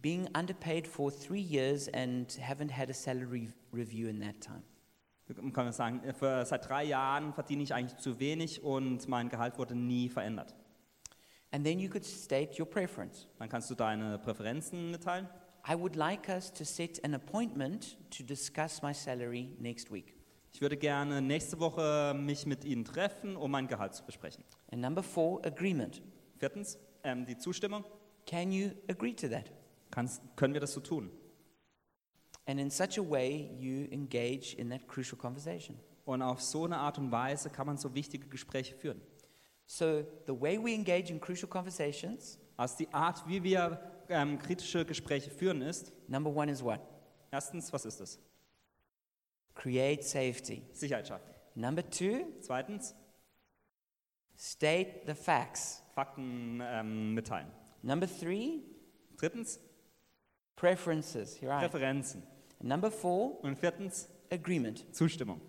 being underpaid for three years and haven't had a salary review in that time. Man kann sagen, äh, für, seit drei Jahren verdiene ich eigentlich zu wenig und mein Gehalt wurde nie verändert. And then you could state your preference. Dann kannst du deine Präferenzen mitteilen. I would like us to set an appointment to discuss my salary next week. Ich würde gerne nächste Woche mich mit Ihnen treffen, um mein Gehalt zu besprechen. And number four, agreement. Viertens, ähm, die Zustimmung. Can you agree to that? Kannst, können wir das so tun? And in such a way, you engage in that crucial conversation. Und auf so eine Art und Weise kann man so wichtige Gespräche führen. So, the way we engage in crucial conversations, Also die Art, wie wir ähm, kritische Gespräche führen, ist, number one is what? erstens, was ist das? Create safety. Sicherheit schaffen. Number two, Zweitens, state the facts. Fakten ähm, mitteilen. Number three, Drittens, preferences. Here I Number four, Und viertens, agreement. Zustimmung.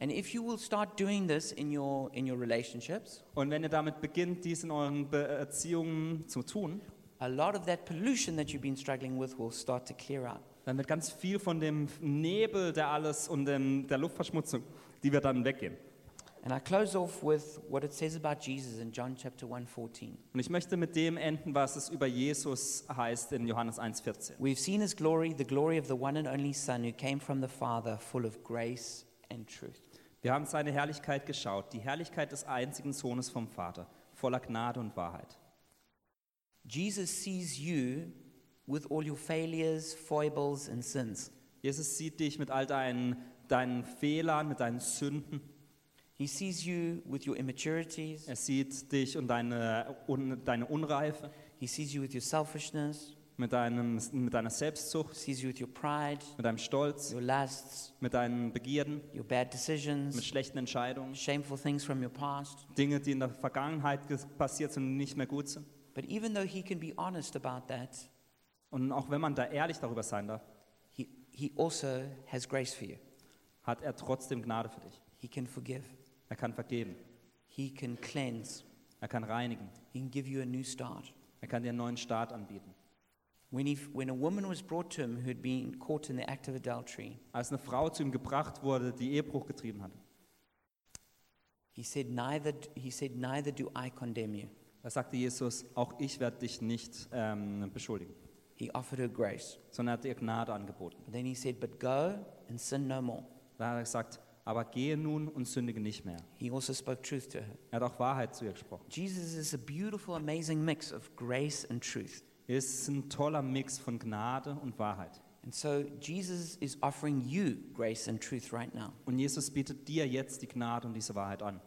And if you will start doing this in your, in your relationships, Und wenn ihr damit beginnt, dies in euren Beziehungen zu tun, a lot of that pollution that you've been struggling with will start to clear out. dann wird ganz viel von dem Nebel, der alles und dem, der Luftverschmutzung, die wird dann weggehen. Und ich möchte mit dem enden, was es über Jesus heißt in Johannes 1,14. We've seen his glory, the glory of the one and only Son who came from the Father, full of grace and truth. Wir haben seine Herrlichkeit geschaut, die Herrlichkeit des einzigen Sohnes vom Vater, voller Gnade und Wahrheit. Jesus sees you with all your failures, foibles, and sins. Jesus sieht dich mit all deinen, deinen Fehlern, mit deinen Sünden. He sees you with your immaturities. Er sieht dich und deine, un, deine Unreife, He sees you with your selfishness. mit, deinem, mit deiner He Selbstsucht, sees you with your pride, mit deinem Stolz, your lusts, mit deinen Begierden, your bad mit decisions, schlechten Entscheidungen, shameful things from your past. Dinge, die in der Vergangenheit passiert sind und nicht mehr gut sind. But even though he can be honest about that, Und auch wenn man da ehrlich darüber sein darf, he, he also has grace for you. hat er trotzdem Gnade für dich. He can forgive. Er kann vergeben, He can cleanse. er kann reinigen, He can give you a new start. er kann dir einen neuen Start anbieten. When, he, when a woman was brought to him who had been caught in the act of adultery, Als eine Frau zu ihm gebracht wurde, die Ehebruch getrieben hatte, he said, neither, he said, Neither do I condemn you. da sagte Jesus, auch ich werde dich nicht ähm, beschuldigen, He offered her grace. sondern er hat ihr Gnade angeboten. Then he said, But go and sin no more. Da hat er gesagt, aber gehe nun und sündige nicht mehr. He also spoke truth to her. Er hat auch Wahrheit zu ihr gesprochen. Jesus is a beautiful, amazing mix of grace and truth. Er ist ein toller Mix von Gnade und Wahrheit. And so Jesus is offering you grace and truth right now. Und Jesus bietet dir jetzt die Gnade und diese Wahrheit an.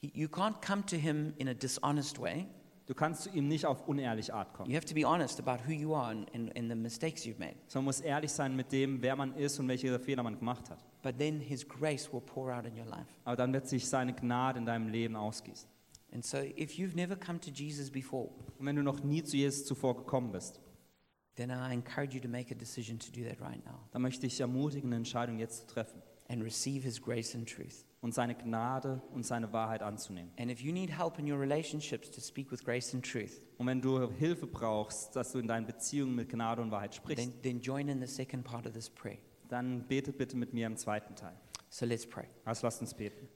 He, you can't come to him in a dishonest way. Du kannst zu ihm nicht auf unehrliche Art kommen, You have to be honest about who you are and, and, and the mistakes you've made. sondern muss ehrlich sein mit dem, wer man ist und welche Fehler man gemacht hat. But then his grace will pour out in your life. Aber dann wird sich seine Gnade in deinem Leben ausgießen. And so if you've never come to Jesus before, Und wenn du noch nie zu Jesus zuvor gekommen bist, then I encourage you to make a decision to do that right now dann möchte ich ermutigen, eine Entscheidung jetzt zu treffen and receive his grace and truth. und seine Gnade und seine Wahrheit anzunehmen. And if you need help in your relationships to speak with grace and truth, Und wenn du Hilfe brauchst, dass du in deinen Beziehungen mit Gnade und Wahrheit sprichst, then, then join in the second part of this prayer. Dann bete bitte mit mir im zweiten Teil. So let's pray. Also lasst uns beten.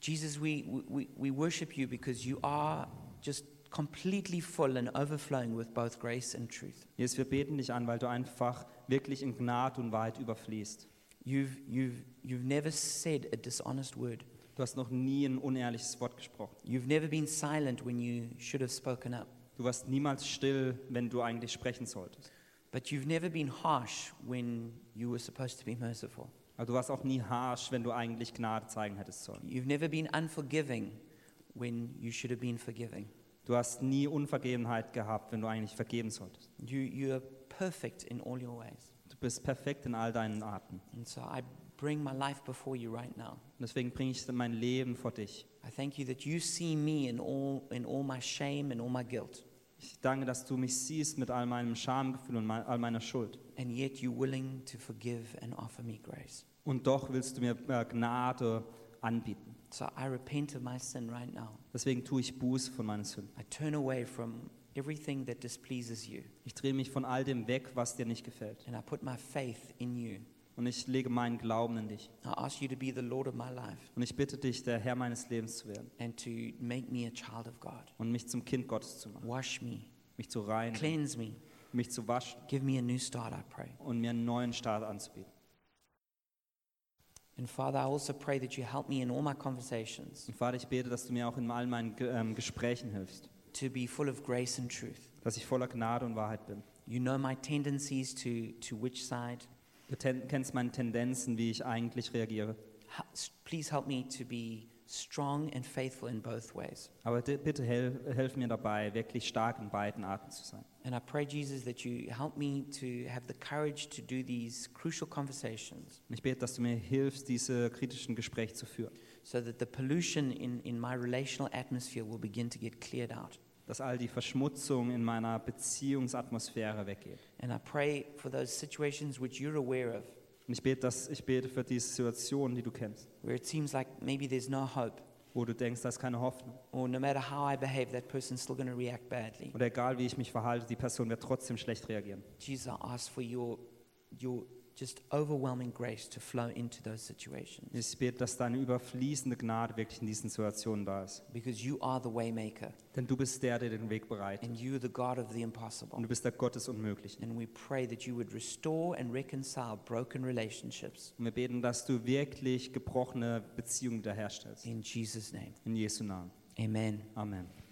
Jesus, we, we, we worship you because you are just completely full and overflowing with both grace and truth. Jesus, wir beten dich an, weil du einfach wirklich in Gnade und Wahrheit überfließt. You've, you've, you've never said a dishonest word. Du hast noch nie ein unehrliches Wort gesprochen. You've never been silent when you should have spoken up. Du warst niemals still, wenn du eigentlich sprechen solltest. But you've never been harsh when you were supposed to be merciful. Aber du warst auch nie harsh, wenn du eigentlich Gnade zeigen hättest sollen. You've never been unforgiving when you should have been forgiving. Du hast nie Unvergebenheit gehabt, wenn du eigentlich vergeben solltest. You, you are perfect in all your ways. Du bist perfekt in all deinen Arten. And so I bring my life before you right now. Und deswegen bringe ich mein Leben vor dich. I thank you that you see me in all, in all my shame and all my guilt. Ich danke, dass du mich siehst mit all meinem Schamgefühl und all meiner Schuld. And yet you're willing to forgive and offer me grace. Und doch willst du mir äh, Gnade anbieten. So I repent of my sin right now. Deswegen tue ich Buße von meinen Sünden. I turn away from everything that displeases you. Ich drehe mich von all dem weg, was dir nicht gefällt. And I put my faith in you. Und ich lege meinen Glauben in dich. I ask you to be the Lord of my life Und ich bitte dich, der Herr meines Lebens zu werden and to make me a child of God. und mich zum Kind Gottes zu machen, Wash me, mich zu reinigen, cleanse me, mich zu waschen give me a new start, I pray. und mir einen neuen Start anzubieten. And Father, I also pray that you help me in all my conversations Und Vater, ich bete, dass du mir auch in all meinen Ge- ähm, Gesprächen hilfst, to be full of grace and truth. dass ich voller Gnade und Wahrheit bin. You know my tendencies to, to which side. Du kennst meine Tendenzen, wie ich eigentlich reagiere. please help me to be strong and faithful in both ways. Aber bitte hel helf mir dabei, wirklich stark in beiden Arten zu sein. And I pray, Jesus, that you help me to have the courage to do these crucial conversations ich bete, dass du mir hilfst, diese kritischen Gespräche zu führen. so that the pollution in, in my relational atmosphere will begin to get cleared out. Dass all die Verschmutzung in meiner Beziehungsatmosphäre weggeht. And I pray for those situations which you're aware of, Und ich bete, dass, ich bete für diese Situationen, die du kennst, where it seems like maybe there's no hope, wo du denkst, da ist keine Hoffnung. or no matter how I behave, that person's still going to react badly. Und egal wie ich mich verhalte, die Person wird trotzdem schlecht reagieren. Jesus, I ask for your, your just overwhelming grace to flow into those situations Ich bete, dass deine überfließende Gnade wirklich in diesen Situationen da ist. because you are the waymaker Denn du bist der, der den Weg bereitet. and you're the God of the Und impossible. du bist der Gott des Unmöglichen. And we pray that you would restore and reconcile broken relationships Und wir beten, dass du wirklich gebrochene Beziehungen wiederherstellst. in Jesus' name. In Jesu Namen. Amen. Amen.